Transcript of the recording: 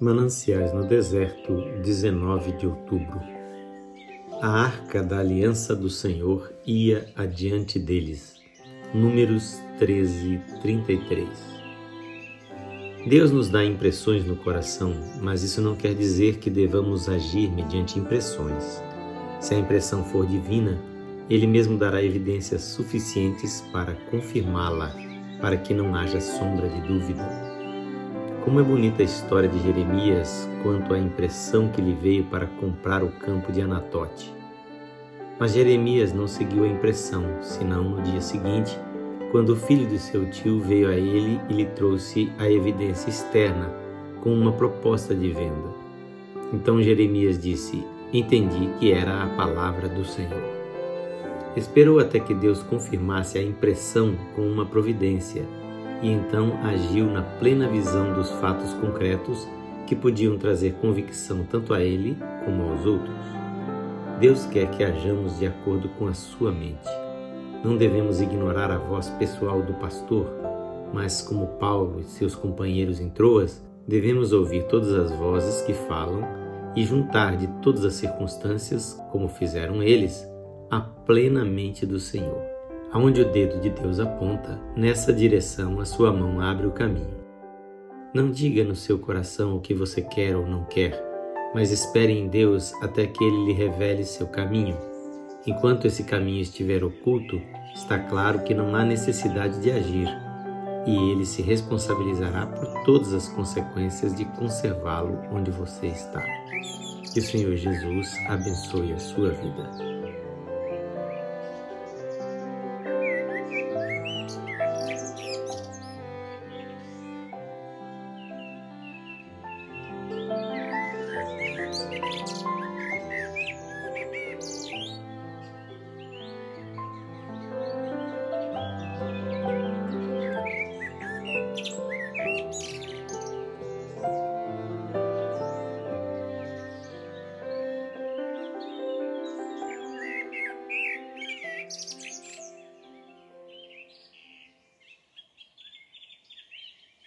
Mananciais no Deserto, 19 de outubro. A arca da aliança do Senhor ia adiante deles. Números 13, 33. Deus nos dá impressões no coração, mas isso não quer dizer que devamos agir mediante impressões. Se a impressão for divina, Ele mesmo dará evidências suficientes para confirmá-la, para que não haja sombra de dúvida. Como é bonita a história de Jeremias quanto à impressão que lhe veio para comprar o campo de Anatote. Mas Jeremias não seguiu a impressão, senão no dia seguinte, quando o filho de seu tio veio a ele e lhe trouxe a evidência externa com uma proposta de venda. Então Jeremias disse: Entendi que era a palavra do Senhor. Esperou até que Deus confirmasse a impressão com uma providência e então agiu na plena visão dos fatos concretos que podiam trazer convicção tanto a ele como aos outros. Deus quer que hajamos de acordo com a sua mente. Não devemos ignorar a voz pessoal do pastor, mas como Paulo e seus companheiros em Troas, devemos ouvir todas as vozes que falam e juntar de todas as circunstâncias, como fizeram eles, a plena mente do Senhor. Aonde o dedo de Deus aponta, nessa direção a sua mão abre o caminho. Não diga no seu coração o que você quer ou não quer, mas espere em Deus até que Ele lhe revele seu caminho. Enquanto esse caminho estiver oculto, está claro que não há necessidade de agir, e Ele se responsabilizará por todas as consequências de conservá-lo onde você está. Que o Senhor Jesus abençoe a sua vida. Música